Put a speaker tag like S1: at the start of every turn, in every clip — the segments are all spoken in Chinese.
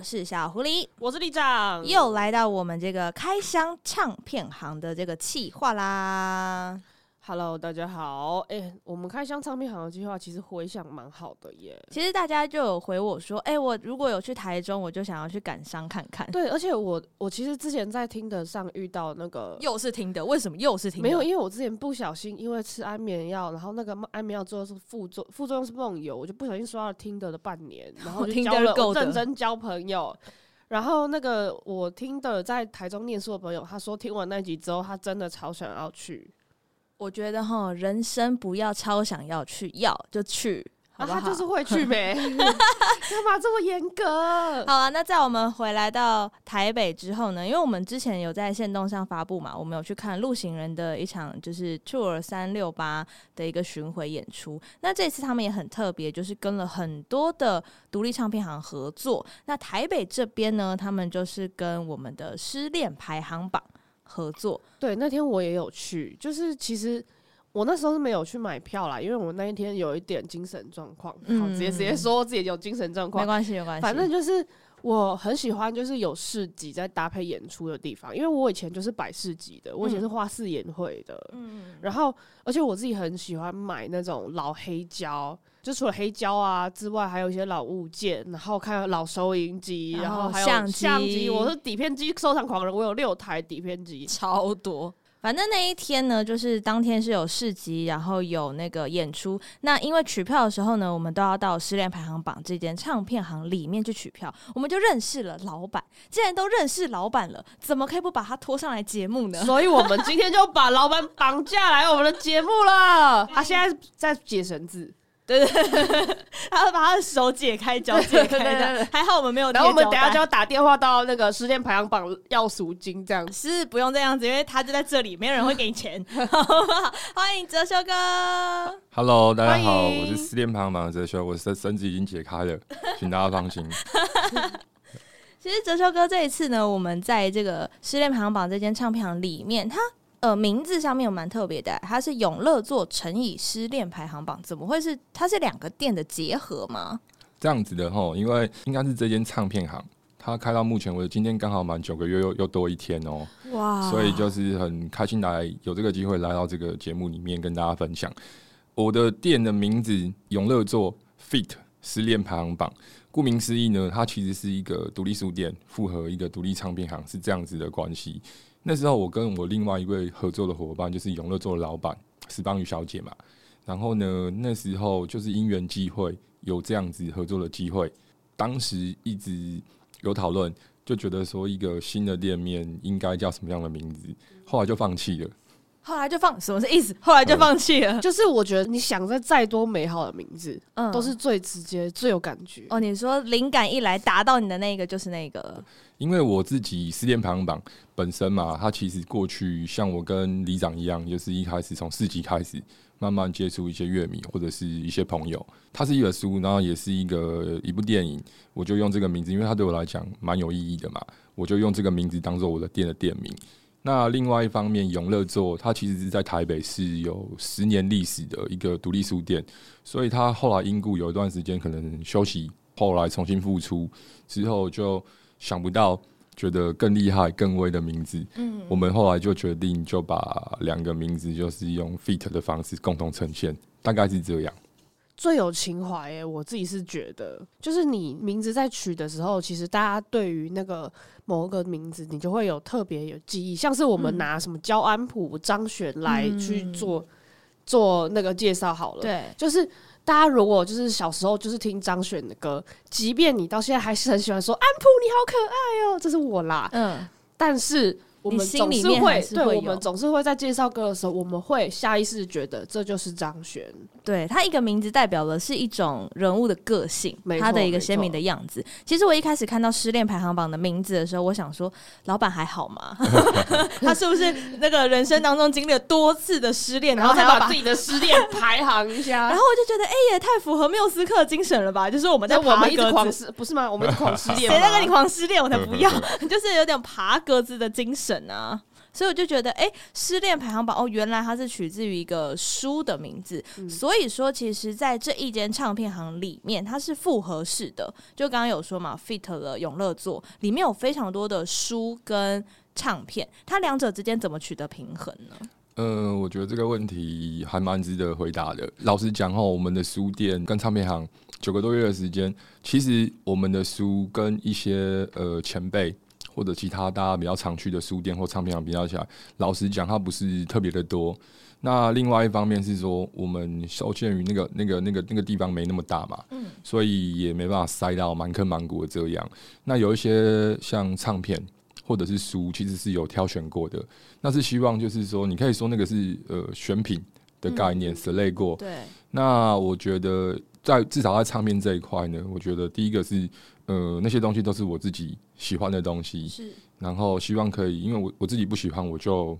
S1: 我是小狐狸，
S2: 我是李长，
S1: 又来到我们这个开箱唱片行的这个企划啦。
S2: Hello，大家好。哎、欸，我们开箱唱片行的计划其实回想蛮好的耶。
S1: 其实大家就有回我说，哎、欸，我如果有去台中，我就想要去感伤看看。
S2: 对，而且我我其实之前在听的上遇到那个，
S1: 又是听的，为什么又是听的？
S2: 没有，因为我之前不小心因为吃安眠药，然后那个安眠药之后是副作副作用是梦游，我就不小心刷了听的的半年，然后就 交了我认真交朋友。然后那个我听的在台中念书的朋友，他说听完那集之后，他真的超想要去。
S1: 我觉得哈，人生不要超想要去，要就去，好不好？
S2: 啊、他就是会去呗，干嘛这么严格？
S1: 好啊，那在我们回来到台北之后呢，因为我们之前有在线动上发布嘛，我们有去看陆行人的一场就是 Tour 三六八的一个巡回演出。那这次他们也很特别，就是跟了很多的独立唱片行合作。那台北这边呢，他们就是跟我们的失恋排行榜。合作。
S2: 对，那天我也有去，就是其实我那时候是没有去买票啦，因为我那一天有一点精神状况，嗯，好，直接直接说自己有精神状况，
S1: 没关系，没关系，
S2: 反正就是我很喜欢，就是有市集在搭配演出的地方，因为我以前就是摆市集的，我以前是花式演会的，嗯，然后而且我自己很喜欢买那种老黑胶。就除了黑胶啊之外，还有一些老物件，然后看老收音机，然后还有相机。相机，我是底片机收藏狂人，我有六台底片机，
S1: 超多。反正那一天呢，就是当天是有市集，然后有那个演出。那因为取票的时候呢，我们都要到失恋排行榜这间唱片行里面去取票，我们就认识了老板。既然都认识老板了，怎么可以不把他拖上来节目呢？
S2: 所以我们今天就把老板绑架来我们的节目了。他现在在解绳子。
S1: 对对对，他会把他的手解开，脚解开的。还好我们没有。
S2: 然后我们等下就要打电话到那个失恋排行榜要赎金，这样
S1: 是不用这样子，因为他就在这里，没有人会给你钱。欢迎哲修哥。
S3: Hello，大家好，我是失恋排行榜的哲修，我的绳子已经解开了，请大家放心。
S1: 其实哲修哥这一次呢，我们在这个失恋排行榜这间唱片行里面，他。呃，名字上面有蛮特别的，它是永乐座乘以失恋排行榜，怎么会是？它是两个店的结合吗？
S3: 这样子的吼，因为应该是这间唱片行，它开到目前为止，今天刚好满九个月，又又多一天哦、喔。哇！所以就是很开心来有这个机会来到这个节目里面跟大家分享我的店的名字永乐座 feat 失恋排行榜。顾名思义呢，它其实是一个独立书店复合一个独立唱片行，是这样子的关系。那时候我跟我另外一位合作的伙伴，就是永乐座的老板石邦宇小姐嘛。然后呢，那时候就是因缘际会有这样子合作的机会。当时一直有讨论，就觉得说一个新的店面应该叫什么样的名字，后来就放弃了。
S1: 后来就放，什么是意思？后来就放弃了。
S2: 就是我觉得你想着再多美好的名字，嗯，都是最直接、最有感觉。
S1: 哦，你说灵感一来，达到你的那个就是那个。
S3: 因为我自己失恋排行榜本身嘛，它其实过去像我跟李长一样，就是一开始从四级开始慢慢接触一些乐迷或者是一些朋友。它是一本书，然后也是一个一部电影，我就用这个名字，因为它对我来讲蛮有意义的嘛，我就用这个名字当做我的店的店名。那另外一方面，永乐座它其实是在台北是有十年历史的一个独立书店，所以它后来因故有一段时间可能休息，后来重新复出之后就。想不到，觉得更厉害、更威的名字，嗯，我们后来就决定就把两个名字就是用 feat 的方式共同呈现，大概是这样。
S2: 最有情怀诶，我自己是觉得，就是你名字在取的时候，其实大家对于那个某个名字，你就会有特别有记忆，像是我们拿什么焦安普、张悬来去做、嗯、做那个介绍好了，
S1: 对，
S2: 就是。大家如果就是小时候就是听张悬的歌，即便你到现在还是很喜欢说安普你好可爱哦，这是我啦，嗯，但是。我们总是会，对，我们总是会在介绍歌的时候，我们会下意识觉得这就是张悬。
S1: 对，他一个名字代表的是一种人物的个性，他的一个鲜明的样子。其实我一开始看到失恋排行榜的名字的时候，我想说，老板还好吗？他是不是那个人生当中经历了多次的失恋，然后才把自己的失恋排行一下？然后我就觉得，哎、欸，也太符合缪斯克精神了吧？就是我们在爬格子，我们一直狂失，
S2: 不是吗？我们一直狂失恋，
S1: 谁在跟你狂失恋？我才不要，就是有点爬格子的精神。神啊，所以我就觉得，哎、欸，失恋排行榜哦，原来它是取自于一个书的名字。嗯、所以说，其实，在这一间唱片行里面，它是复合式的。就刚刚有说嘛，fit 了永乐座，里面有非常多的书跟唱片，它两者之间怎么取得平衡呢？
S3: 呃，我觉得这个问题还蛮值得回答的。老实讲哈，我们的书店跟唱片行九个多月的时间，其实我们的书跟一些呃前辈或者其他大家比较常去的书店或唱片行比较起来，老实讲，它不是特别的多。那另外一方面是说，我们受限于那个那个那个那个地方没那么大嘛，嗯，所以也没办法塞到满坑满谷的这样。那有一些像唱片。或者是书，其实是有挑选过的。那是希望就是说，你可以说那个是呃选品的概念，select 过。
S1: 对。
S3: 那我觉得在至少在唱片这一块呢，我觉得第一个是呃那些东西都是我自己喜欢的东西。
S1: 是。
S3: 然后希望可以，因为我我自己不喜欢，我就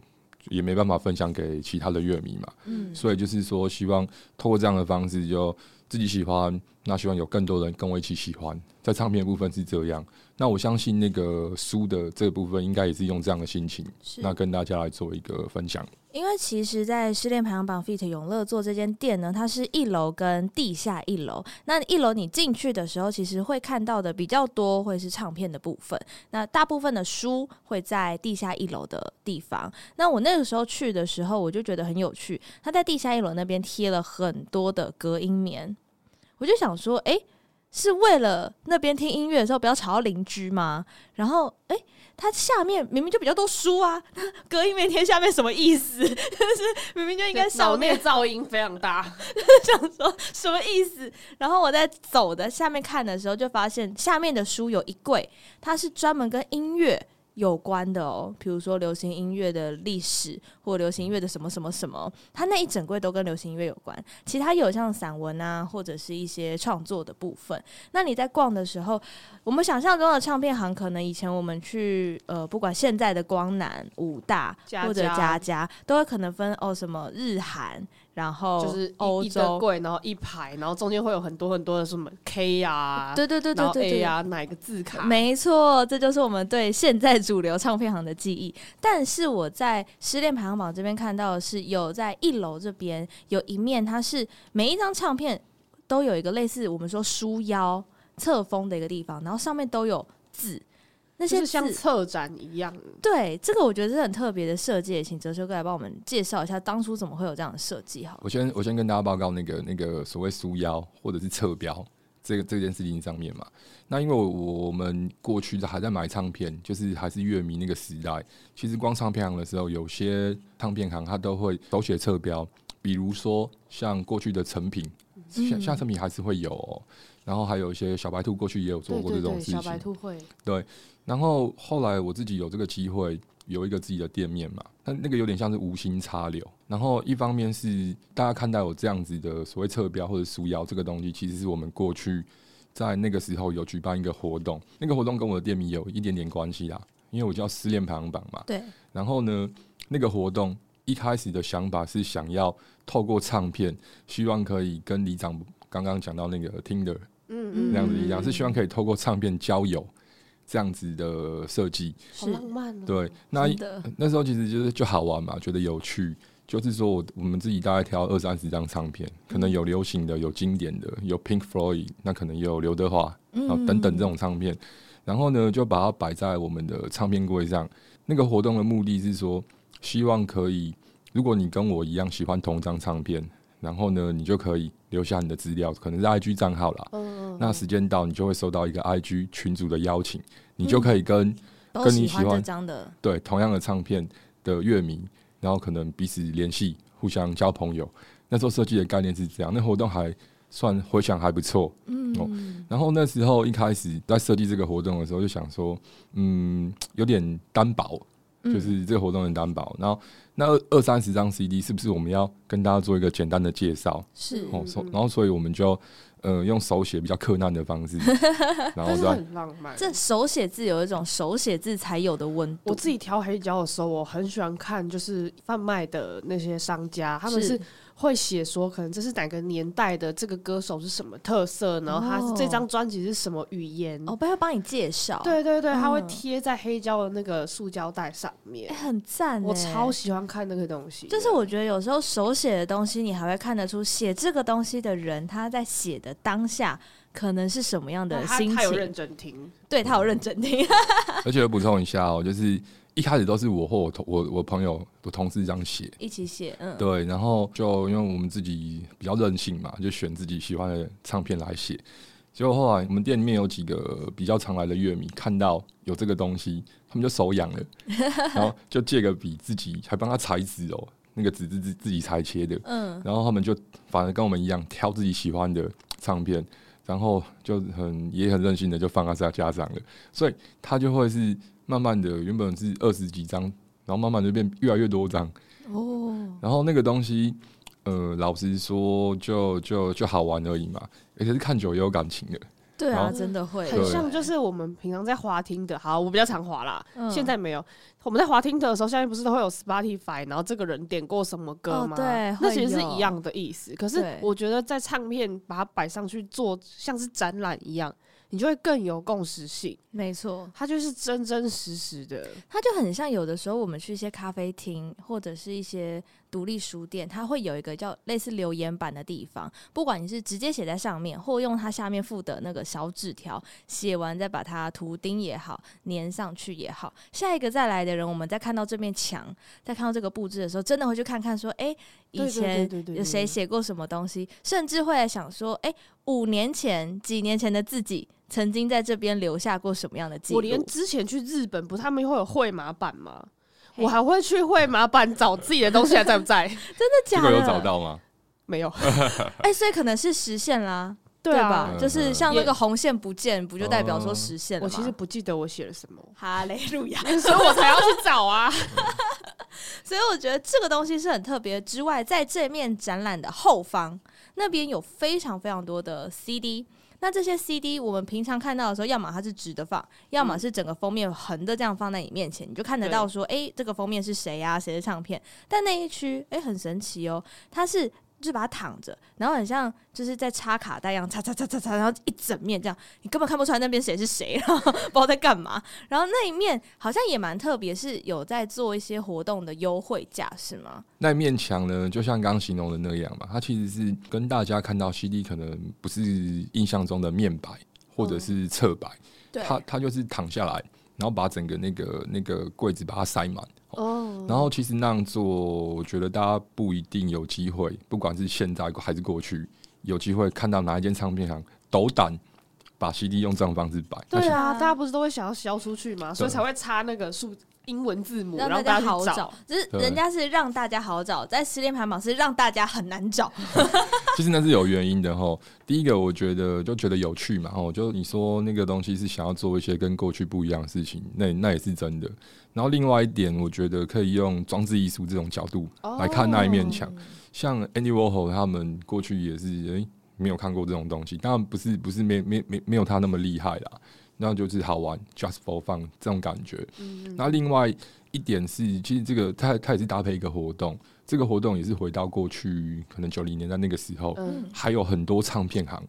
S3: 也没办法分享给其他的乐迷嘛。嗯。所以就是说，希望透过这样的方式，就自己喜欢，那希望有更多人跟我一起喜欢。在唱片的部分是这样。那我相信那个书的这个部分应该也是用这样的心情，那跟大家来做一个分享。
S1: 因为其实，在失恋排行榜 feat. 永乐座这间店呢，它是一楼跟地下一楼。那一楼你进去的时候，其实会看到的比较多会是唱片的部分，那大部分的书会在地下一楼的地方。那我那个时候去的时候，我就觉得很有趣，他在地下一楼那边贴了很多的隔音棉，我就想说，哎、欸。是为了那边听音乐的时候不要吵到邻居吗？然后，哎、欸，它下面明明就比较多书啊，隔音棉贴下面什么意思？就是明明就应该上面
S2: 噪音非常大，
S1: 想说什么意思？然后我在走的下面看的时候，就发现下面的书有一柜，它是专门跟音乐。有关的哦，比如说流行音乐的历史，或流行音乐的什么什么什么，它那一整柜都跟流行音乐有关。其他有像散文啊，或者是一些创作的部分。那你在逛的时候，我们想象中的唱片行，可能以前我们去呃，不管现在的光南、武大或者佳佳，都会可能分哦什么日韩。然后
S2: 就是欧洲柜，然后一排，然后中间会有很多很多的什么 K 啊，
S1: 对对对对对
S2: A 啊，哪个字卡？
S1: 没错，这就是我们对现在主流唱片行的记忆。但是我在失恋排行榜这边看到的是，有在一楼这边有一面，它是每一张唱片都有一个类似我们说书腰侧封的一个地方，然后上面都有字。那些
S2: 像策展一样，
S1: 对这个我觉得是很特别的设计，请哲修哥来帮我们介绍一下当初怎么会有这样的设计。好，
S3: 我先我先跟大家报告那个那个所谓书腰或者是侧标这个这件事情上面嘛。那因为我们过去的还在买唱片，就是还是乐迷那个时代，其实光唱片行的时候，有些唱片行它都会手写侧标，比如说像过去的成品，像像成品还是会有喔，然后还有一些小白兔过去也有做过这种事情，
S2: 小白兔会
S3: 对。然后后来我自己有这个机会，有一个自己的店面嘛，那那个有点像是无心插柳。然后一方面是大家看待我这样子的所谓侧标或者束腰这个东西，其实是我们过去在那个时候有举办一个活动，那个活动跟我的店名有一点点关系啦，因为我叫失恋排行榜嘛。
S1: 对。然
S3: 后呢，那个活动一开始的想法是想要透过唱片，希望可以跟李长刚刚讲到那个 Tinder，嗯嗯，那样子一样，是希望可以透过唱片交友。这样子的设计，
S2: 好浪漫哦。
S3: 对，那那时候其实就是就好玩嘛，觉得有趣。就是说我我们自己大概挑二三十张唱片，可能有流行的，有经典的，有 Pink Floyd，那可能有刘德华，然后等等这种唱片。然后呢，就把它摆在我们的唱片柜上。那个活动的目的是说，希望可以，如果你跟我一样喜欢同一张唱片。然后呢，你就可以留下你的资料，可能是 IG 账号啦。嗯嗯。那时间到，你就会收到一个 IG 群组的邀请，你就可以跟、嗯、跟你喜
S1: 欢的
S3: 对同样的唱片的乐迷，然后可能彼此联系，互相交朋友。那时候设计的概念是这样，那活动还算回响还不错。嗯。哦。然后那时候一开始在设计这个活动的时候，就想说，嗯，有点单薄。就是这个活动能担保，然后那二二三十张 CD 是不是我们要跟大家做一个简单的介绍？
S1: 是
S3: 哦，然后所以我们就呃用手写比较克难的方式，然后就
S2: 很浪漫。
S1: 这手写字有一种手写字才有的温度。
S2: 我自己调黑胶的时候，我很喜欢看，就是贩卖的那些商家，他们是会写说，可能这是哪个年代的这个歌手是什么特色，然后他这张专辑是什么语言，
S1: 哦，不要帮你介绍。
S2: 对对对，他会贴在黑胶的那个塑胶袋上面，
S1: 欸、很赞。
S2: 我超喜欢看那个东西，
S1: 就是我觉得有时候手写的东西，你还会看得出写这个东西的人他在写的当下可能是什么样的心情。他，他有
S2: 认真听，
S1: 对他有认真听。
S3: 而且我补充一下哦，就是。一开始都是我或我同我我朋友我同事这样写，
S1: 一起写，嗯，
S3: 对，然后就因为我们自己比较任性嘛，就选自己喜欢的唱片来写。结果后来我们店里面有几个比较常来的乐迷看到有这个东西，他们就手痒了，然后就借个笔自己还帮他裁纸哦，那个纸自自自己裁切的，嗯，然后他们就反而跟我们一样挑自己喜欢的唱片，然后就很也很任性的就放在家上了，所以他就会是。慢慢的，原本是二十几张，然后慢慢就变越来越多张。哦，然后那个东西，呃，老实说就，就就就好玩而已嘛。而且是看久也有感情的。
S1: 对啊，真的会，
S2: 很像就是我们平常在滑听的。好，我比较常滑啦，嗯、现在没有。我们在滑听的时候，现在不是都会有 Spotify，然后这个人点过什么歌吗？
S1: 哦、对，
S2: 那其实是一样的意思。可是我觉得在唱片把它摆上去做，像是展览一样。你就会更有共识性，
S1: 没错，
S2: 它就是真真实实的，
S1: 它就很像有的时候我们去一些咖啡厅或者是一些独立书店，它会有一个叫类似留言板的地方，不管你是直接写在上面，或用它下面附的那个小纸条写完再把它图钉也好，粘上去也好，下一个再来的人，我们在看到这面墙，在看到这个布置的时候，真的会去看看说，哎、欸，以前有谁写过什么东西，甚至会来想说，哎、欸，五年前、几年前的自己。曾经在这边留下过什么样的记录？
S2: 我连之前去日本，不是他们会有绘马板吗？我还会去绘马板找自己的东西还在不在？真
S1: 的假的？
S3: 这个有找到吗？
S2: 没有。
S1: 哎、欸，所以可能是实现啦，对吧？就是像那个红线不见，不就代表说实现了？
S2: 我其实不记得我写了什么。
S1: 哈雷路亚，
S2: 所以我才要去找啊。
S1: 所以我觉得这个东西是很特别。之外，在这面展览的后方，那边有非常非常多的 CD。那这些 CD 我们平常看到的时候，要么它是直的放，要么是整个封面横的这样放在你面前，你就看得到说，哎、欸，这个封面是谁呀？谁的唱片？但那一区，哎、欸，很神奇哦，它是。就把它躺着，然后很像就是在插卡带一样，插插插插插，然后一整面这样，你根本看不出来那边谁是谁，然后不知道在干嘛。然后那一面好像也蛮特别，是有在做一些活动的优惠价，是吗？
S3: 那一面墙呢，就像刚刚形容的那样嘛，它其实是跟大家看到 CD 可能不是印象中的面白或者是侧白，它它就是躺下来，然后把整个那个那个柜子把它塞满。哦，然后其实那样做，我觉得大家不一定有机会，不管是现在还是过去，有机会看到哪一间唱片行斗胆把 CD 用这种方式摆。
S2: 对啊，大家不是都会想要销出去吗？所以才会插那个数。英文字母，让大家好找，
S1: 就是人家是让大家好找，在失恋排行榜是让大家很难找。
S3: 其实那是有原因的哈。第一个，我觉得就觉得有趣嘛，哦，就你说那个东西是想要做一些跟过去不一样的事情，那那也是真的。然后另外一点，我觉得可以用装置艺术这种角度来看那一面墙。Oh. 像 Andy Warhol 他们过去也是诶、欸，没有看过这种东西，当然不是不是没没没没有他那么厉害啦。那就是好玩，just for fun 这种感觉。嗯，那另外一点是，其实这个它它也是搭配一个活动，这个活动也是回到过去可能九零年代那个时候，嗯，还有很多唱片行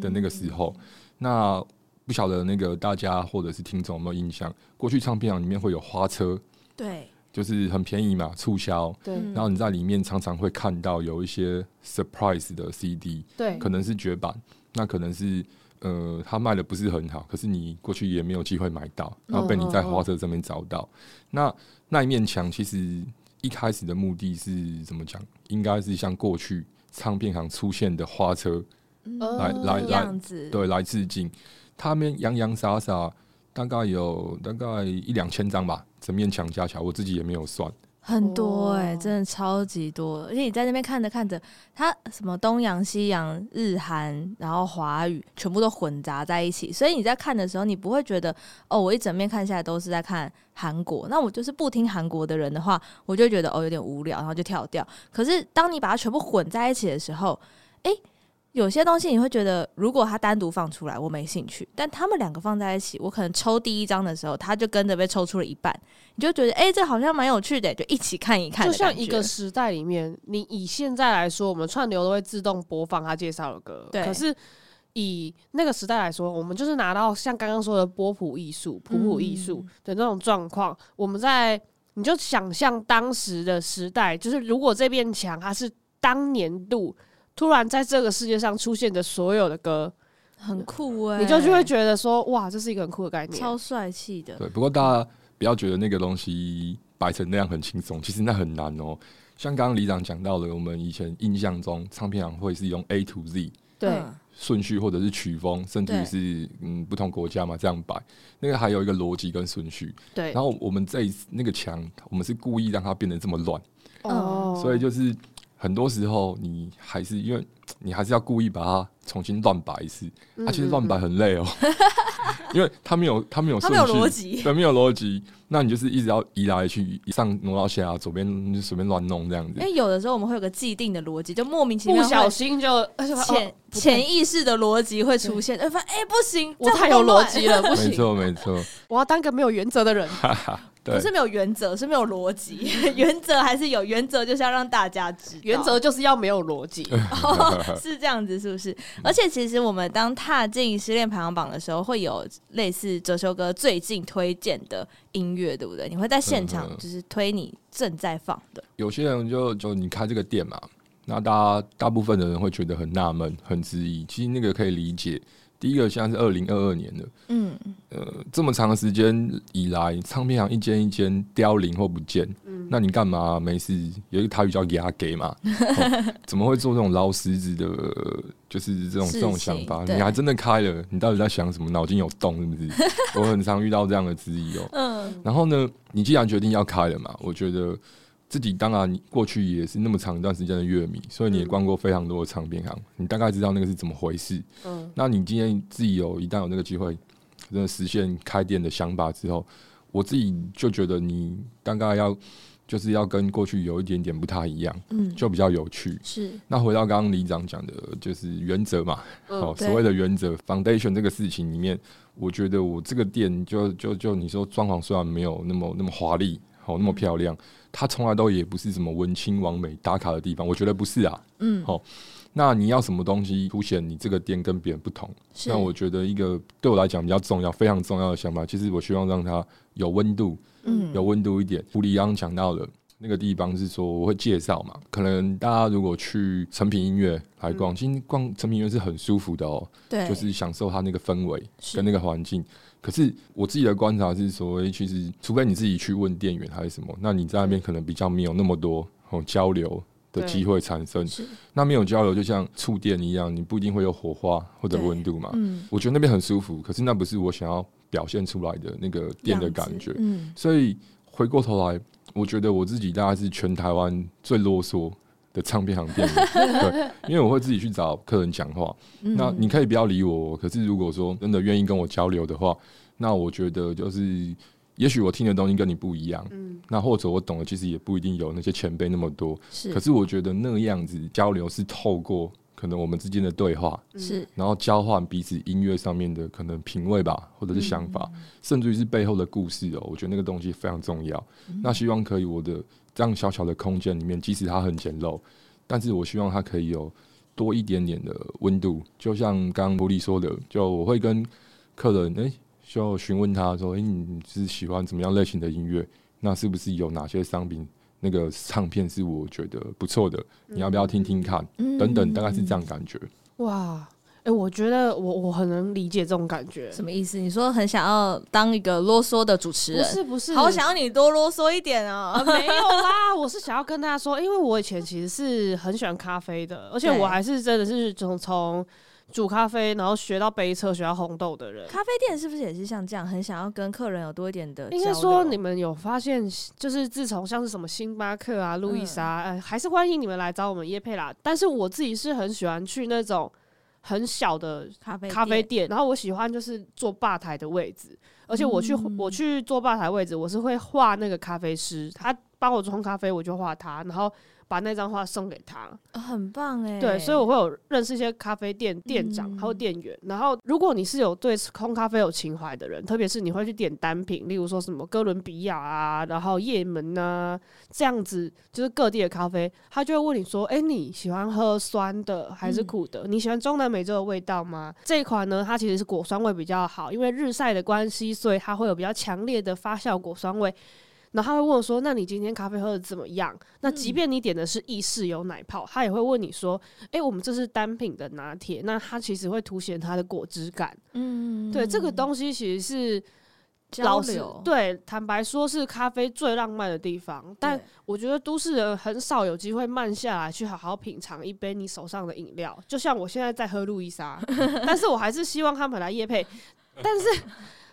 S3: 的那个时候。嗯，那不晓得那个大家或者是听众有没有印象？过去唱片行里面会有花车，
S1: 对，
S3: 就是很便宜嘛，促销。
S2: 对，
S3: 然后你在里面常常会看到有一些 surprise 的 CD，
S2: 对，
S3: 可能是绝版，那可能是。呃，他卖的不是很好，可是你过去也没有机会买到，然后被你在花车上面找到。Oh, oh, oh. 那那一面墙其实一开始的目的是怎么讲？应该是像过去唱片行出现的花车来、oh, 来来，对，来致敬。他们洋洋洒洒大概有大概一两千张吧，整面墙加起来，我自己也没有算。
S1: 很多哎、欸，真的超级多，而且你在那边看着看着，它什么东洋、西洋、日韩，然后华语，全部都混杂在一起，所以你在看的时候，你不会觉得哦，我一整面看下来都是在看韩国。那我就是不听韩国的人的话，我就觉得哦有点无聊，然后就跳掉。可是当你把它全部混在一起的时候，哎、欸。有些东西你会觉得，如果它单独放出来，我没兴趣；但他们两个放在一起，我可能抽第一张的时候，它就跟着被抽出了一半，你就觉得，哎、欸，这好像蛮有趣的，就一起看一看。
S2: 就像一个时代里面，你以现在来说，我们串流都会自动播放他介绍的歌，
S1: 对。
S2: 可是以那个时代来说，我们就是拿到像刚刚说的波普艺术、普普艺术的那种状况，我们在你就想象当时的时代，就是如果这面墙它是当年度。突然在这个世界上出现的所有的歌，
S1: 很酷哎、欸，
S2: 你就就会觉得说，哇，这是一个很酷的概念，
S1: 超帅气的。
S3: 对，不过大家不要觉得那个东西摆成那样很轻松，其实那很难哦、喔。像刚刚李长讲到的，我们以前印象中唱片行会是用 A to Z
S2: 对
S3: 顺序或者是曲风，甚至于是嗯不同国家嘛这样摆，那个还有一个逻辑跟顺序。
S2: 对，
S3: 然后我们这一那个墙，我们是故意让它变得这么乱
S2: 哦，
S3: 所以就是。很多时候，你还是因为你还是要故意把它重新乱摆一次。它、其实乱摆很累哦、喔，因为它没有它没有顺序，对，没有逻辑。那你就是一直要移来去，一上挪到下，左边就随便乱弄这样子。
S1: 因为有的时候我们会有个既定的逻辑，就莫名其妙
S2: 不小心就
S1: 潜 潜意识的逻辑会出现。哎，发哎不行，
S2: 我太有逻辑了，不行。
S3: 没错没错，
S2: 我要当个没有原则的人。
S1: 不是没有原则，是没有逻辑。原则还是有，原则就是要让大家知道。
S2: 原则就是要没有逻辑，
S1: 是这样子，是不是？而且其实我们当踏进失恋排行榜的时候，会有类似哲修哥最近推荐的音乐，对不对？你会在现场就是推你正在放的。
S3: 有些人就就你开这个店嘛，那大家大部分的人会觉得很纳闷、很质疑。其实那个可以理解。第一个现在是二零二二年的，嗯，呃，这么长的时间以来，唱片行一间一间凋零或不见，嗯，那你干嘛没事？有一个台语叫压给嘛、哦，怎么会做这种捞狮子的？就是这种这种想法，你还真的开了？你到底在想什么？脑筋有洞是不是？我很常遇到这样的质疑哦，嗯，然后呢，你既然决定要开了嘛，我觉得。自己当然，你过去也是那么长一段时间的乐迷，所以你也逛过非常多的唱片行，你大概知道那个是怎么回事。嗯，那你今天自己有一旦有那个机会，真的实现开店的想法之后，我自己就觉得你大概要就是要跟过去有一点点不太一样，嗯，就比较有趣。
S1: 是。那
S3: 回到刚刚李长讲的，就是原则嘛，哦，所谓的原则 foundation 这个事情里面，我觉得我这个店就就就你说装潢虽然没有那么那么华丽，哦那么漂亮。它从来都也不是什么文青完美打卡的地方，我觉得不是啊。嗯，好，那你要什么东西凸显你这个店跟别人不同？那我觉得一个对我来讲比较重要、非常重要的想法，其实我希望让它有温度，嗯，有温度一点。胡里刚讲到的那个地方是说我会介绍嘛，可能大家如果去成品音乐来逛，其实逛成品音乐是很舒服的哦、喔，对，就是享受它那个氛围跟那个环境。可是我自己的观察是说，其实除非你自己去问店员还是什么，那你在那边可能比较没有那么多哦交流的机会产生。那没有交流，就像触电一样，你不一定会有火花或者温度嘛。嗯，我觉得那边很舒服，可是那不是我想要表现出来的那个店的感觉。嗯，所以回过头来，我觉得我自己大概是全台湾最啰嗦的唱片行店 对，因为我会自己去找客人讲话。那你可以不要理我，可是如果说真的愿意跟我交流的话，那我觉得就是，也许我听的东西跟你不一样，那或者我懂的其实也不一定有那些前辈那么多。可是我觉得那个样子交流是透过可能我们之间的对话，是，然后交换彼此音乐上面的可能品味吧，或者是想法，甚至于是背后的故事哦。我觉得那个东西非常重要。那希望可以我的。这样小小的空间里面，即使它很简陋，但是我希望它可以有多一点点的温度。就像刚刚萝莉说的，就我会跟客人诶、欸，就询问他说：“诶、欸，你是喜欢怎么样类型的音乐？那是不是有哪些商品那个唱片是我觉得不错的？你要不要听听看？等等，大概是这样感觉。”
S2: 哇。欸、我觉得我我很能理解这种感觉，
S1: 什么意思？你说很想要当一个啰嗦的主持人？
S2: 不是不是，
S1: 好想要你多啰嗦一点啊！
S2: 啊没有啦，我是想要跟大家说，因为我以前其实是很喜欢咖啡的，而且我还是真的是从从煮咖啡，然后学到杯测，学到烘豆的人。
S1: 咖啡店是不是也是像这样，很想要跟客人有多一点的？
S2: 应该说你们有发现，就是自从像是什么星巴克啊、路易莎，嗯、呃，还是欢迎你们来找我们业配啦。但是我自己是很喜欢去那种。很小的咖啡咖啡店，然后我喜欢就是坐吧台的位置，而且我去、嗯、我去坐吧台位置，我是会画那个咖啡师，他帮我冲咖啡，我就画他，然后。把那张画送给他，
S1: 哦，很棒哎！
S2: 对，所以我会有认识一些咖啡店店长，还有店员。然后，如果你是有对烘咖啡有情怀的人，特别是你会去点单品，例如说什么哥伦比亚啊，然后叶门啊，这样子就是各地的咖啡，他就会问你说：“哎，你喜欢喝酸的还是苦的？你喜欢中南美洲的味道吗？”这一款呢，它其实是果酸味比较好，因为日晒的关系，所以它会有比较强烈的发酵果酸味。然后他会问我说：“那你今天咖啡喝的怎么样？”那即便你点的是意式有奶泡，他也会问你说：“诶，我们这是单品的拿铁，那它其实会凸显它的果汁感。”嗯，对，这个东西其实是
S1: 交流。
S2: 对，坦白说是咖啡最浪漫的地方，但我觉得都市人很少有机会慢下来去好好品尝一杯你手上的饮料。就像我现在在喝路易莎，但是我还是希望他们来夜配，但是。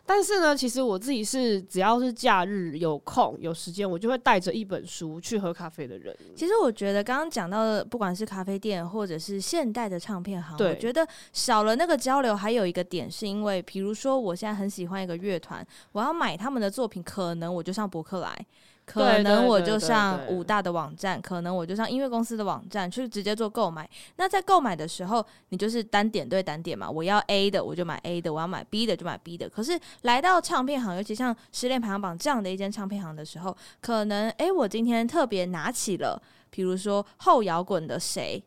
S2: 但是呢，其实我自己是只要是假日有空有时间，我就会带着一本书去喝咖啡的人。
S1: 其实我觉得刚刚讲到的，不管是咖啡店或者是现代的唱片行，我觉得少了那个交流，还有一个点是因为，比如说我现在很喜欢一个乐团，我要买他们的作品，可能我就上博客来。可能我就上五大的网站，可能我就上音乐公司的网站去直接做购买。那在购买的时候，你就是单点对单点嘛。我要 A 的，我就买 A 的；我要买 B 的，就买 B 的。可是来到唱片行，尤其像失恋排行榜这样的一间唱片行的时候，可能诶，我今天特别拿起了，比如说后摇滚的谁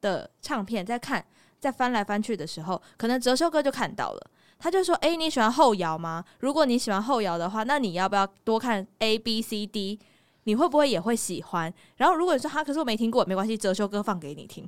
S1: 的唱片，在看，在翻来翻去的时候，可能哲修哥就看到了。他就说：“诶，你喜欢后摇吗？如果你喜欢后摇的话，那你要不要多看 A、B、C、D？你会不会也会喜欢？然后如果你说哈，可是我没听过，没关系，哲修哥放给你听，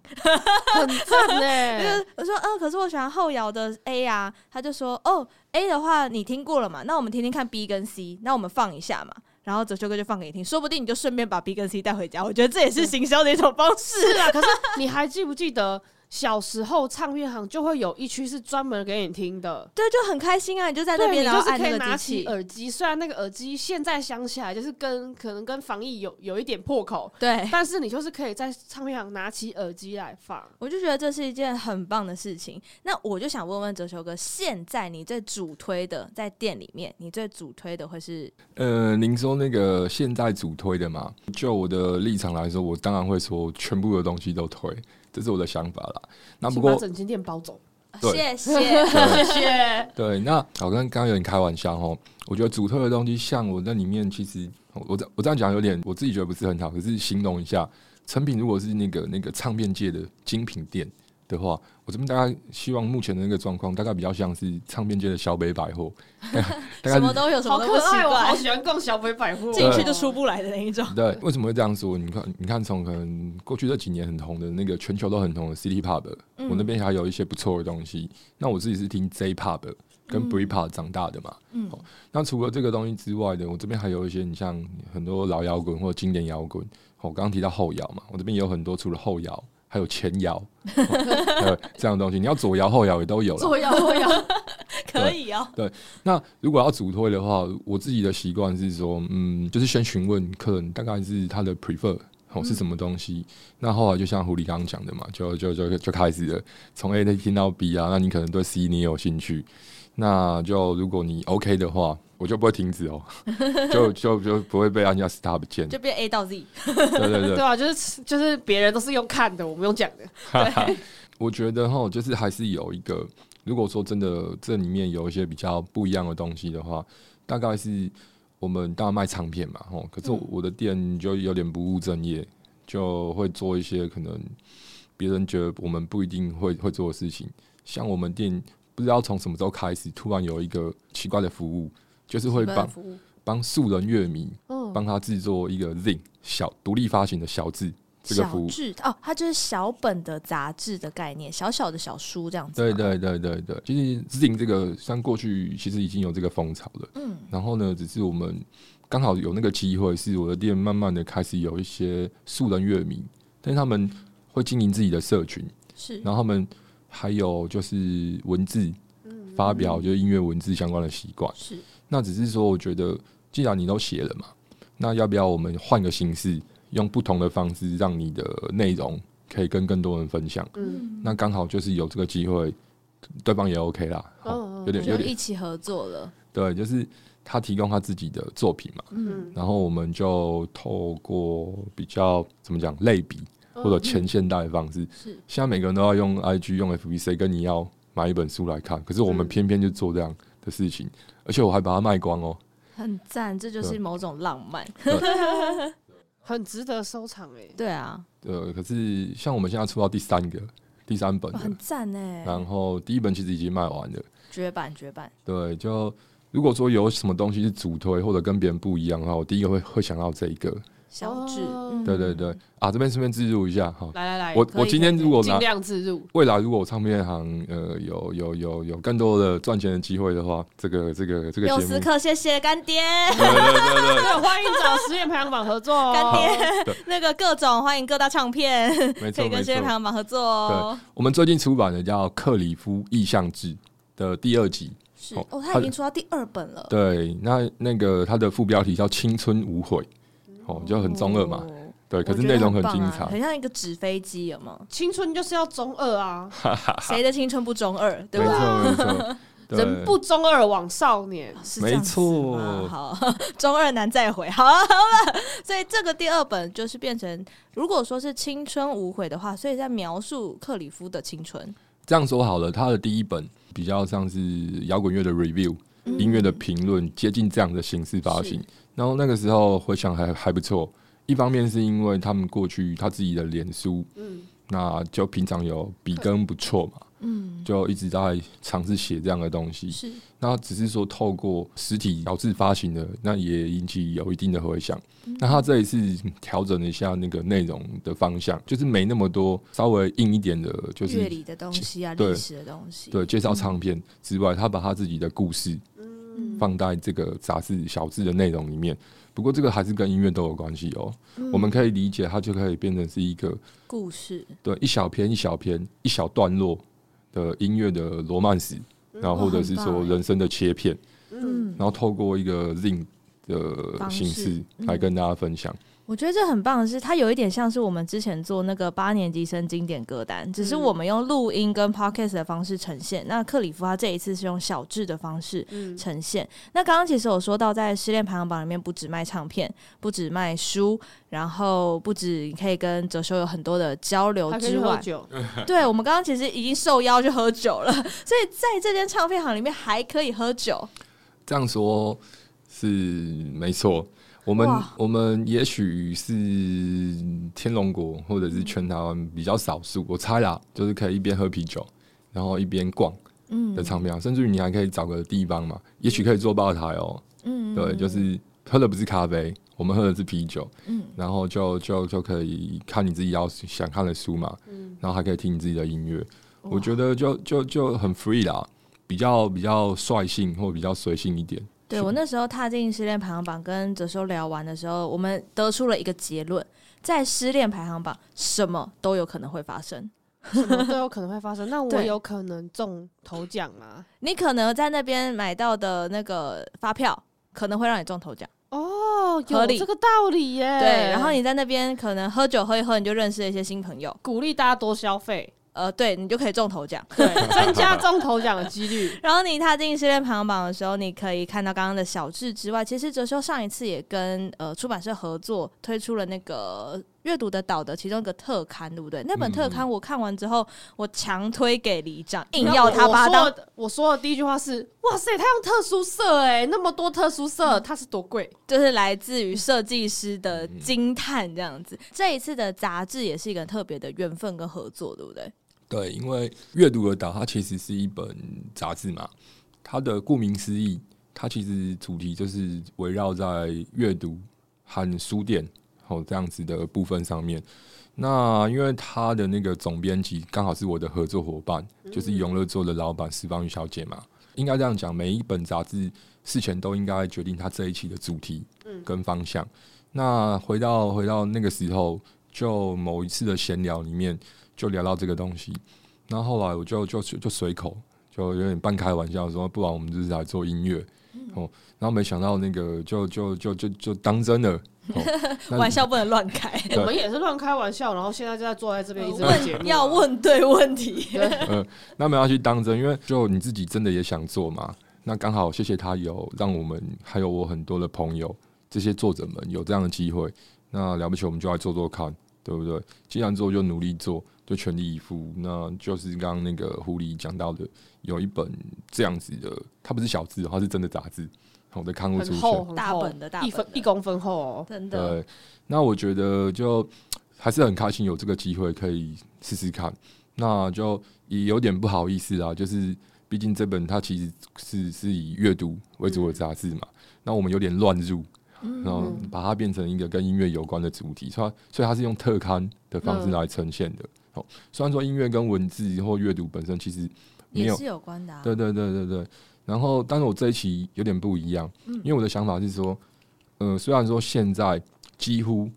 S2: 很赞呢。
S1: 我说，嗯，可是我喜欢后摇的 A 啊。他就说，哦，A 的话你听过了嘛？那我们听听看 B 跟 C，那我们放一下嘛。然后哲修哥就放给你听，说不定你就顺便把 B 跟 C 带回家。我觉得这也是行销的一种方式
S2: 啊。可是你还记不记得？”小时候唱片行就会有一区是专门给你听的，
S1: 对，就很开心啊！你就在那边，然后
S2: 就是可以拿起耳机。虽然那个耳机现在想起来就是跟可能跟防疫有有一点破口，
S1: 对，
S2: 但是你就是可以在唱片行拿起耳机来放。
S1: 我就觉得这是一件很棒的事情。那我就想问问哲修哥，现在你最主推的在店里面，你最主推的会是？
S3: 呃，您说那个现在主推的嘛？就我的立场来说，我当然会说全部的东西都推。这是我的想法啦。那不过
S2: 把整间店包走，
S1: 谢谢谢谢。
S3: 对，那我跟刚刚有点开玩笑哦。我觉得主推的东西，像我那里面，其实我这我这样讲有点，我自己觉得不是很好。可是形容一下，成品如果是那个那个唱片界的精品店。的话，我这边大概希望目前的那个状况，大概比较像是唱片界的小北百货，
S1: 什么都有，什么都不奇怪。
S2: 我好喜欢逛小北百货，
S1: 进去就出不来的那一种。
S3: 对，为什么会这样说？你看，你看，从可能过去这几年很红的那个全球都很红的 City Pop，我那边还有一些不错的东西。那我自己是听 J Pub 跟 Brit Pub 长大的嘛。嗯。那除了这个东西之外的，我这边还有一些，你像很多老摇滚或者经典摇滚。我刚刚提到后摇嘛，我这边也有很多，除了后摇。还有前摇，还有这样的东西。你要左摇后摇也都有了。
S1: 左摇后摇可以哦。
S3: 对，那如果要主推的话，我自己的习惯是说，嗯，就是先询问客人大概是他的 prefer 哦是什么东西。嗯、那后来就像狐狸刚刚讲的嘛，就就就就开始了，从 A 听到 B 啊。那你可能对 C 你也有兴趣，那就如果你 OK 的话。我就不会停止哦，就就就不会被人家 stop 键，
S1: 就变 A 到 Z。
S3: 对对对，
S2: 对啊，就是就是别人都是用看的，我们用讲的。对，
S3: 我觉得哈，就是还是有一个，如果说真的这里面有一些比较不一样的东西的话，大概是我们当然卖唱片嘛，吼，可是我的店就有点不务正业，就会做一些可能别人觉得我们不一定会会做的事情，像我们店不知道从什么时候开始，突然有一个奇怪的服务。就是会帮帮素人乐迷，帮他制作一个 Zine 小独立发行的小字这个服务。
S1: 哦，它就是小本的杂志的概念，小小的小书这样子。
S3: 对对对对对，其实 Zine 这个像过去其实已经有这个风潮了，嗯，然后呢，只是我们刚好有那个机会，是我的店慢慢的开始有一些素人乐迷，但是他们会经营自己的社群，
S1: 是，
S3: 然后他们还有就是文字发表，就是音乐文字相关的习惯，
S1: 是。
S3: 那只是说，我觉得既然你都写了嘛，那要不要我们换个形式，用不同的方式，让你的内容可以跟更多人分享？嗯，那刚好就是有这个机会，对方也 OK 啦。哦，有点有点
S1: 一起合作了。
S3: 对，就是他提供他自己的作品嘛，嗯，然后我们就透过比较怎么讲类比或者前现代的方式，是现在每个人都要用 IG 用 FB，谁跟你要买一本书来看？可是我们偏偏就做这样的事情，而且我还把它卖光哦，
S1: 很赞，这就是某种浪漫，
S2: 很值得收藏哎。
S1: 对啊，
S3: 对，可是像我们现在出到第三个。第三本
S1: 很赞哎，
S3: 然后第一本其实已经卖完了，
S1: 绝版绝版。
S3: 对，就如果说有什么东西是主推或者跟别人不一样的话，我第一个会会想到这一个
S1: 小志。
S3: 对对对，啊，这边顺便自入一下哈，
S2: 来来来，
S3: 我我今天如果
S2: 尽量自入，
S3: 未来如果我唱片行呃有有有有更多的赚钱的机会的话，这个这个这个
S1: 有时刻谢谢干爹，
S3: 对对对 对，
S2: 欢迎找实验排行榜合作哦，
S1: 干爹，那个各种欢迎各大唱片，
S3: 没错，
S1: 可以跟实验排行榜合作哦。
S3: 对，我们最近出版的叫《克里夫意象志》的第二集，
S1: 是哦，他已经出到第二本了。
S3: 对，那那个它的副标题叫《青春无悔》，哦，就很中二嘛。对，可是内容很精彩，很，
S1: 啊、很像一个纸飞机，有吗？
S2: 青春就是要中二啊！
S1: 谁的青春不中二？对吧？
S3: 没错，没错。
S2: 人不中二枉少年，
S1: 是这样子吗？好，中二难再回。好了，好了。所以这个第二本就是变成，如果说是青春无悔的话，所以在描述克里夫的青春。
S3: 这样说好了，他的第一本比较像是摇滚乐的 review，嗯、音乐的评论，接近这样的形式发行。然后那个时候回想还还不错。一方面是因为他们过去他自己的脸书，嗯，那就平常有笔耕不错嘛，嗯，就一直在尝试写这样的东西，是。那只是说透过实体小志发行的，那也引起有一定的回响。嗯、那他这一次调整了一下那个内容的方向，就是没那么多稍微硬一点的，就是
S1: 乐理的东西啊，历史的东西，
S3: 对，介绍唱片之外，他把他自己的故事，嗯，放在这个杂志小字的内容里面。不过这个还是跟音乐都有关系哦。嗯、我们可以理解，它就可以变成是一个
S1: 故事，
S3: 对，一小篇一小篇一小段落的音乐的罗曼史，然后或者是说人生的切片，嗯，然后透过一个 Zine 的形式来跟大家分享。
S1: 我觉得这很棒的是，它有一点像是我们之前做那个八年级生经典歌单，只是我们用录音跟 podcast 的方式呈现。那克里夫他这一次是用小智的方式呈现。嗯、那刚刚其实有说到，在失恋排行榜里面，不止卖唱片，不止卖书，然后不止你可以跟哲修有很多的交流之外，对，我们刚刚其实已经受邀去喝酒了，所以在这间唱片行里面还可以喝酒。
S3: 这样说是没错。我们我们也许是天龙国或者是全台湾比较少数，我猜啦，就是可以一边喝啤酒，然后一边逛的唱片，嗯、甚至于你还可以找个地方嘛，也许可以坐吧台哦。嗯，对，就是喝的不是咖啡，我们喝的是啤酒。嗯，然后就就就可以看你自己要想看的书嘛。嗯，然后还可以听你自己的音乐，我觉得就就就很 free 啦，比较比较率性或比较随性一点。
S1: 对，我那时候踏进失恋排行榜，跟哲修聊完的时候，我们得出了一个结论：在失恋排行榜，什么都有可能会发生，
S2: 什么都有可能会发生。那我 有可能中头奖吗？
S1: 你可能在那边买到的那个发票，可能会让你中头奖
S2: 哦，有这个道理耶。
S1: 对，然后你在那边可能喝酒喝一喝，你就认识了一些新朋友，
S2: 鼓励大家多消费。
S1: 呃，对，你就可以中头奖，
S2: 对，增加中头奖的几率。
S1: 然后你踏进失恋排行榜的时候，你可以看到刚刚的小智之外，其实哲修上一次也跟呃出版社合作推出了那个阅读的岛的其中一个特刊，对不对？那本特刊我看完之后，我强推给李长，硬要他把它当。
S2: 我说的第一句话是：哇塞，他用特殊色哎，那么多特殊色，它是多贵？
S1: 就是来自于设计师的惊叹这样子。这一次的杂志也是一个特别的缘分跟合作，对不对？
S3: 对，因为阅读的岛它其实是一本杂志嘛，它的顾名思义，它其实主题就是围绕在阅读和书店哦这样子的部分上面。那因为它的那个总编辑刚好是我的合作伙伴，就是永乐座的老板石方玉小姐嘛。应该这样讲，每一本杂志事前都应该决定它这一期的主题跟方向。那回到回到那个时候，就某一次的闲聊里面。就聊到这个东西，然后后来我就就就随口，就有点半开玩笑说，不然我们就是来做音乐，哦，然后没想到那个就就就就就当真了，
S1: 玩笑不能乱开，
S2: 我们也是乱开玩笑，然后现在就在坐在这边一直问节目，
S1: 要问对问题，
S3: 嗯，那没有要去当真，因为就你自己真的也想做嘛，那刚好谢谢他有让我们还有我很多的朋友，这些作者们有这样的机会。那了不起，我们就来做做看，对不对？既然做就努力做，就全力以赴。那就是刚刚那个狐狸讲到的，有一本这样子的，它不是小字，它是真的杂志，我的刊物出现，
S1: 大本的大
S2: 一分一公分厚哦，
S1: 真的。
S3: 对，那我觉得就还是很开心，有这个机会可以试试看。那就也有点不好意思啊，就是毕竟这本它其实是是以阅读为主的杂志嘛，嗯、那我们有点乱入。然后把它变成一个跟音乐有关的主题，所以所以它是用特刊的方式来呈现的。哦，虽然说音乐跟文字或阅读本身其实没有
S1: 也是有关的，
S3: 对对对对对。然后，但是我这一期有点不一样，因为我的想法是说，呃，虽然说现在几乎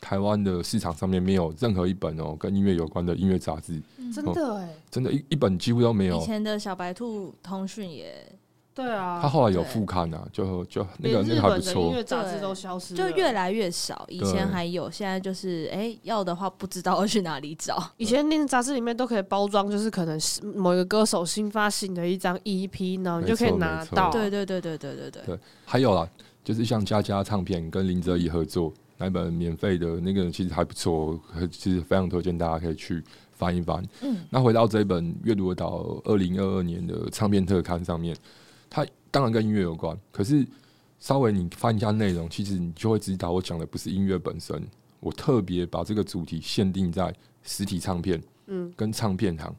S3: 台湾的市场上面没有任何一本哦跟音乐有关的音乐杂志，
S2: 真的哎，
S3: 真的，一一本几乎都没有。
S1: 以前的小白兔通讯也。
S2: 对啊，
S3: 他后来有副刊啊，就就那个那个还不错。
S2: 音乐杂志都消失，
S1: 就越来越少。以前还有，现在就是哎、欸，要的话不知道要去哪里找。
S2: 以前那个杂志里面都可以包装，就是可能是某一个歌手新发行的一张 EP，然后你就可以拿到。
S1: 对对对对对对对。
S3: 对，还有啦，就是像佳佳唱片跟林哲仪合作那本免费的那个，其实还不错，其实非常推荐大家可以去翻一翻。嗯，那回到这一本阅读的岛二零二二年的唱片特刊上面。它当然跟音乐有关，可是稍微你翻一下内容，其实你就会知道，我讲的不是音乐本身。我特别把这个主题限定在实体唱片，嗯，跟唱片行。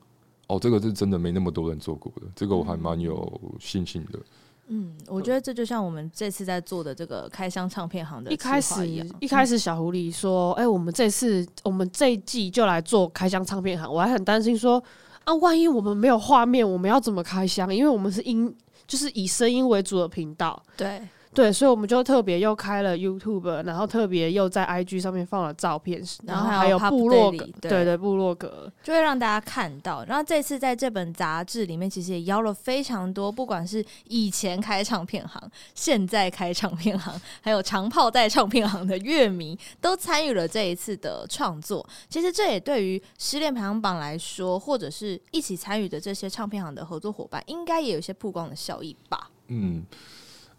S3: 哦，这个是真的没那么多人做过的，这个我还蛮有信心的。
S1: 嗯，我觉得这就像我们这次在做的这个开箱唱片行的一
S2: 开始一开始小狐狸说：“哎、欸，我们这次我们这一季就来做开箱唱片行。”我还很担心说：“啊，万一我们没有画面，我们要怎么开箱？因为我们是音。”就是以声音为主的频道，
S1: 对。
S2: 对，所以我们就特别又开了 YouTube，然后特别又在 IG 上面放了照片，然后还有部落格，对，对对，部落格
S1: 就会让大家看到。然后这次在这本杂志里面，其实也邀了非常多，不管是以前开唱片行、现在开唱片行，还有长炮在唱片行的乐迷，都参与了这一次的创作。其实这也对于失恋排行榜来说，或者是一起参与的这些唱片行的合作伙伴，应该也有一些曝光的效益吧？
S3: 嗯。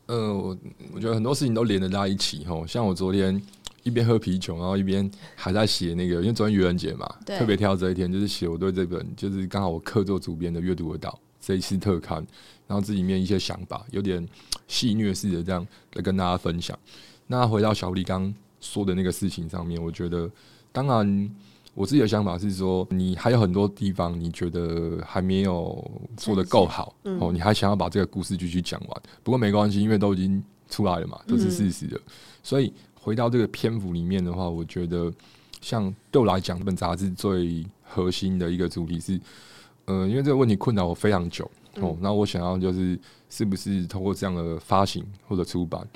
S3: 呃，我我觉得很多事情都连着在一起吼，像我昨天一边喝啤酒，然后一边还在写那个，因为昨天愚人节嘛，特别挑这一天，就是写我对这本，就是刚好我客座主编的《阅读的岛》这一次特刊，然后这里面一些想法，有点戏谑式的这样来跟大家分享。那回到小李刚说的那个事情上面，我觉得当然。我自己的想法是说，你还有很多地方你觉得还没有做的够好，哦，你还想要把这个故事继续讲完。不过没关系，因为都已经出来了嘛，都是事实的。所以回到这个篇幅里面的话，我觉得像对我来讲，这本杂志最核心的一个主题是，呃，因为这个问题困扰我非常久，哦，那我想要就是是不是通过这样的发行或者出版。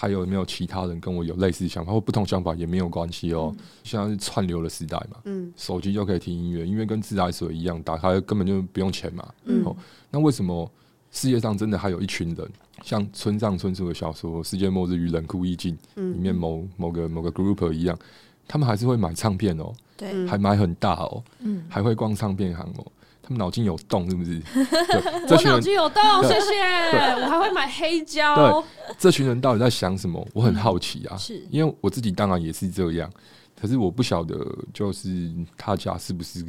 S3: 还有没有其他人跟我有类似想法或不同想法也没有关系哦。现在是串流的时代嘛，嗯，手机就可以听音乐，音乐跟自来水一样，打开根本就不用钱嘛。嗯，那为什么世界上真的还有一群人，像村上春树的小说《世界末日与冷酷意境》里面某某个某个 group 一样，他们还是会买唱片哦，对，还买很大哦，嗯，还会逛唱片行哦。他们脑筋有洞是不是？
S2: 我脑筋有洞，谢谢。我还会买黑胶。
S3: 对，这群人到底在想什么？我很好奇啊。是，因为我自己当然也是这样，可是我不晓得，就是他家是不是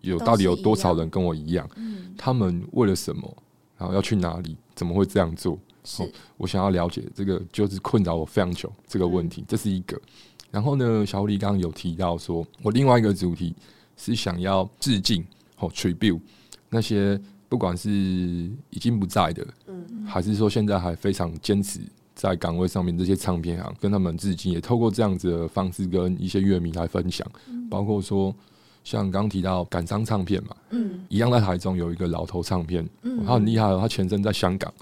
S3: 有到底有多少人跟我一样？他们为了什么？然后要去哪里？怎么会这样做？是，我想要了解这个，就是困扰我非常久这个问题。这是一个。然后呢，小狐狸刚刚有提到说，我另外一个主题是想要致敬。哦，tribute 那些不管是已经不在的，嗯，还是说现在还非常坚持在岗位上面这些唱片行，跟他们致敬，也透过这样子的方式跟一些乐迷来分享，嗯，包括说像刚提到感伤唱片嘛，嗯，一样在台中有一个老头唱片，嗯，他很厉害哦，他前身在香港，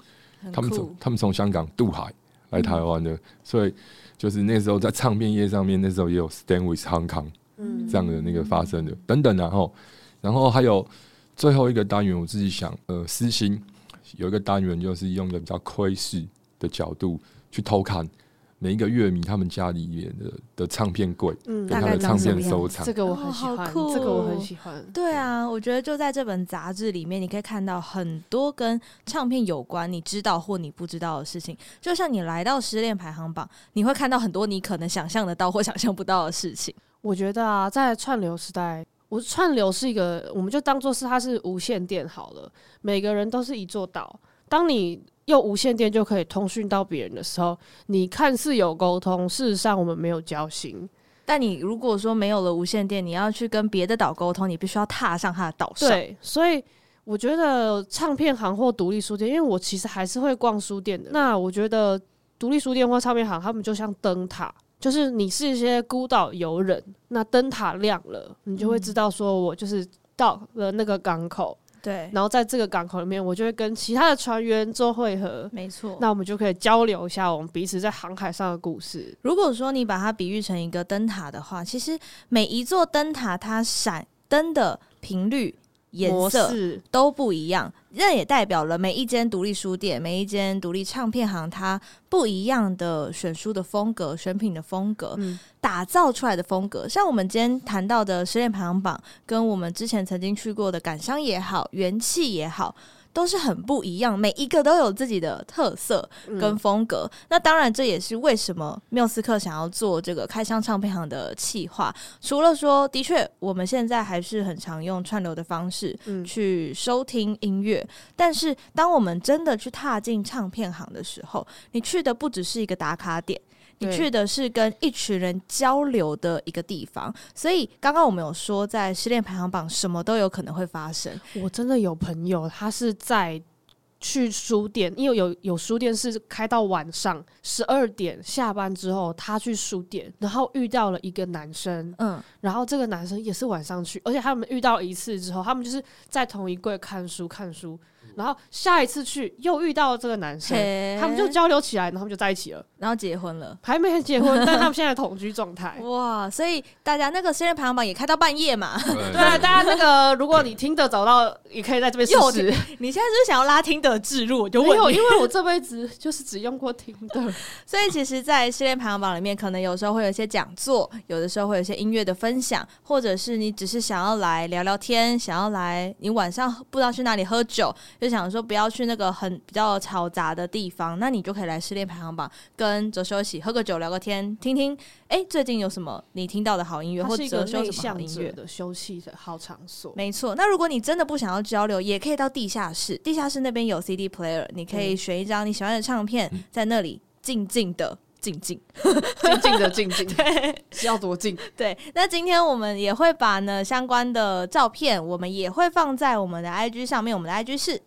S3: 他们从他们从香港渡海来台湾的，所以就是那时候在唱片业上面，那时候也有 Stand with Hong Kong，嗯，这样的那个发生的等等，然后。然后还有最后一个单元，我自己想，呃，私心有一个单元，就是用一个比较窥视的角度去偷看每一个乐迷他们家里面的的唱片柜，
S2: 嗯，
S3: 跟他的唱片收藏，
S2: 这个我很喜欢，哦、这个我很喜欢。
S1: 对啊，我觉得就在这本杂志里面，你可以看到很多跟唱片有关，你知道或你不知道的事情。就像你来到失恋排行榜，你会看到很多你可能想象得到或想象不到的事情。
S2: 我觉得啊，在串流时代，我串流是一个，我们就当做是它是无线电好了，每个人都是一座岛。当你用无线电就可以通讯到别人的时候，你看似有沟通，事实上我们没有交心。
S1: 但你如果说没有了无线电，你要去跟别的岛沟通，你必须要踏上它的岛上。
S2: 对，所以我觉得唱片行或独立书店，因为我其实还是会逛书店的。那我觉得独立书店或唱片行，他们就像灯塔，就是你是一些孤岛游人，那灯塔亮了，你就会知道说我就是到了那个港口。
S1: 对，
S2: 然后在这个港口里面，我就会跟其他的船员做会合。
S1: 没错，
S2: 那我们就可以交流一下我们彼此在航海上的故事。
S1: 如果说你把它比喻成一个灯塔的话，其实每一座灯塔它闪灯的频率。颜色都不一样，那也代表了每一间独立书店、每一间独立唱片行，它不一样的选书的风格、选品的风格、嗯、打造出来的风格。像我们今天谈到的失恋排行榜，跟我们之前曾经去过的感伤也好、元气也好。都是很不一样，每一个都有自己的特色跟风格。嗯、那当然，这也是为什么缪斯克想要做这个开箱唱片行的企划。除了说，的确，我们现在还是很常用串流的方式去收听音乐。嗯、但是，当我们真的去踏进唱片行的时候，你去的不只是一个打卡点。你去的是跟一群人交流的一个地方，所以刚刚我们有说，在失恋排行榜什么都有可能会发生。
S2: 我真的有朋友，他是在去书店，因为有有书店是开到晚上十二点下班之后，他去书店，然后遇到了一个男生，嗯，然后这个男生也是晚上去，而且他们遇到一次之后，他们就是在同一柜看书看书。然后下一次去又遇到这个男生，他们就交流起来，然后他们就在一起了，
S1: 然后结婚了，
S2: 还没结婚，但他们 现在同居状态。
S1: 哇！所以大家那个失恋排行榜也开到半夜嘛？
S2: 对啊，大家那个如果你听的找到，也可以在这边试试。
S1: 你现在是不是想要拉听的置入？就
S2: 没有，因为我这 辈子就是只用过听的。
S1: 所以其实，在失恋排行榜里面，可能有时候会有一些讲座，有的时候会有一些音乐的分享，或者是你只是想要来聊聊天，想要来你晚上不知道去哪里喝酒，就想说不要去。那个很比较嘈杂的地方，那你就可以来失恋排行榜，跟哲修一起喝个酒、聊个天，听听哎、欸，最近有什么你听到的好音乐，或者哲修什么好音乐
S2: 的休息的好场所。
S1: 没错，那如果你真的不想要交流，也可以到地下室，地下室那边有 CD player，你可以选一张你喜欢的唱片，嗯、在那里静静的静静，
S2: 静静的静静，对，是要多静？
S1: 对。那今天我们也会把呢相关的照片，我们也会放在我们的 IG 上面，我们的 IG 是。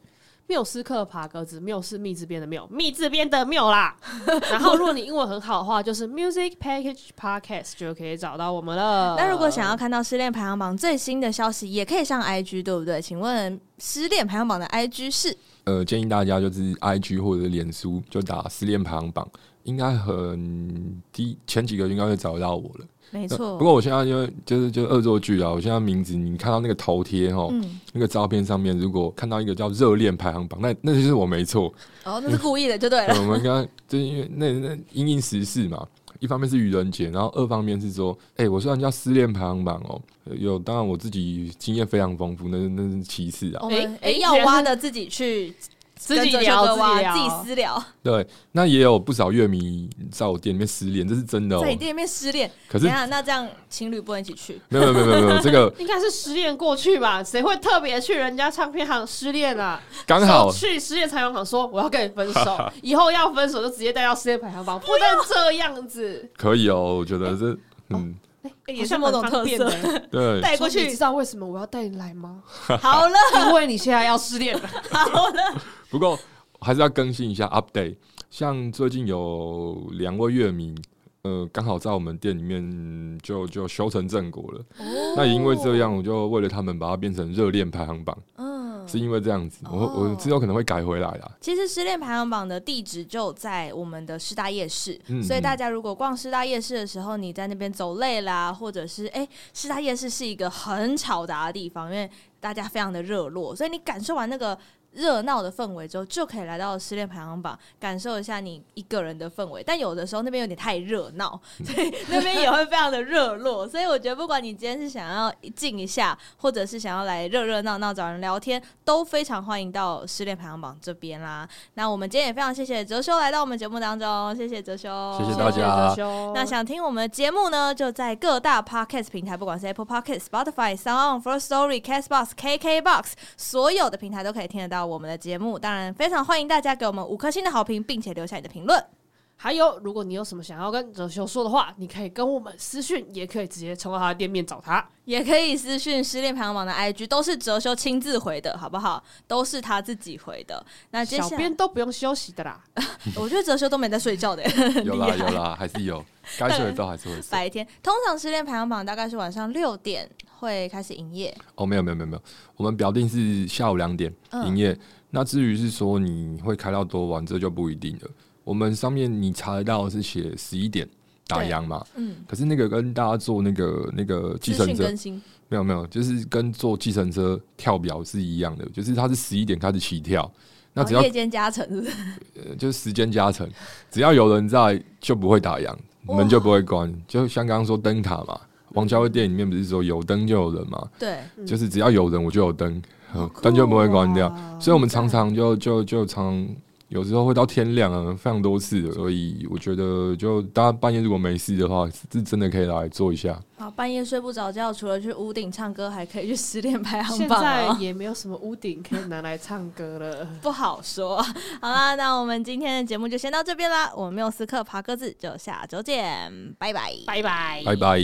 S2: 缪斯克爬格子，缪是密字边的缪，密字边的缪啦。然后，如果你英文很好的话，就是 Music Package Podcast 就可以找到我们了。
S1: 那如果想要看到失恋排行榜最新的消息，也可以上 IG，对不对？请问失恋排行榜的 IG 是？
S3: 呃，建议大家就是 IG 或者脸书就打失恋排行榜，应该很低，前几个应该会找到我了。
S1: 没错，
S3: 不过我现在因为就是就恶作剧啊，我现在名字你看到那个头贴哦，嗯、那个照片上面如果看到一个叫热恋排行榜，那那就是我没错。
S1: 哦，那是故意的，就对了。
S3: 我们刚刚就是因为那那因应时事嘛，一方面是愚人节，然后二方面是说，哎、欸，我虽然叫失恋排行榜哦，有当然我自己经验非常丰富，那那是其次啊。
S1: 哎哎、欸欸，要挖的自己去。自己聊，自己聊，自己私聊。
S3: 对，那也有不少乐迷在我店里面失恋，这是真的哦。
S1: 在你店里面失恋，
S3: 可是
S1: 那这样情侣不能一起去？
S3: 没有没有没有没有，这个
S2: 应该是失恋过去吧？谁会特别去人家唱片行失恋啊？
S3: 刚好
S2: 去失恋唱片行说我要跟你分手，以后要分手就直接带到失恋排行榜，不能这样子。
S3: 可以哦，我觉得这嗯。
S1: 也是某种特色，
S3: 对，
S1: 带过去。
S2: 你知道为什么我要带你来吗？
S1: 好了，
S2: 因为你现在要失恋了。
S1: 好了，
S3: 不过还是要更新一下 update。像最近有两位乐迷，呃，刚好在我们店里面就就修成正果了。哦，那也因为这样，我就为了他们把它变成热恋排行榜。是因为这样子，我我之后可能会改回来啦。
S1: 其实失恋排行榜的地址就在我们的师大夜市，所以大家如果逛师大夜市的时候，你在那边走累啦，或者是哎，师大夜市是一个很吵杂的地方，因为大家非常的热络，所以你感受完那个热闹的氛围之后，就可以来到失恋排行榜，感受一下你一个人的氛围。但有的时候那边有点太热闹，所以那边也会非常的热络。所以我觉得，不管你今天是想要静一下，或者是想要来热热闹闹找人聊天，都非常欢迎到失恋排行榜这边啦。那我们今天也非常谢谢哲修来到我们节目当中，谢谢哲修，
S3: 谢谢大家。
S1: 那想听我们的节目呢，就在各大 Podcast 平台，不管是 Apple Podcast、Spotify、Sound On、First Story、Castbox、KKBox，所有的平台都可以听得到。我们的节目，当然非常欢迎大家给我们五颗星的好评，并且留下你的评论。
S2: 还有，如果你有什么想要跟哲修说的话，你可以跟我们私讯，也可以直接冲到他的店面找他，
S1: 也可以私讯失恋排行榜的 IG，都是哲修亲自回的，好不好？都是他自己回的。那接下来
S2: 小编都不用休息的啦，
S1: 我觉得哲修都没在睡觉的。
S3: 有啦有啦，还是有，该睡的时候还是会睡。
S1: 白天通常失恋排行榜大概是晚上六点会开始营业。
S3: 哦，没有没有没有没有，我们表定是下午两点营业。嗯那至于是说你会开到多晚，这就不一定了。我们上面你查得到是写十一点打烊嘛？嗯。可是那个跟大家坐那个那个计程车，没有没有，就是跟坐计程车跳表是一样的，就是它是十一点开始起跳。那只要
S1: 夜间加成是不是？
S3: 呃，就是时间加成，只要有人在就不会打烊，门就不会关。就像刚刚说灯塔嘛，王家卫电影里面不是说有灯就有人嘛？
S1: 对，
S3: 就是只要有人我就有灯。灯就不会关掉，所以我们常常就就就常有时候会到天亮啊，非常多次的。所以我觉得，就大家半夜如果没事的话，是真的可以来做一下。
S1: 好，半夜睡不着觉，除了去屋顶唱歌，还可以去失恋排行榜。现在
S2: 也没有什么屋顶可以拿来唱歌了，
S1: 不好说。好啦，那我们今天的节目就先到这边啦。我们缪斯客爬鸽子就下周见，拜拜，
S2: 拜拜，
S3: 拜拜。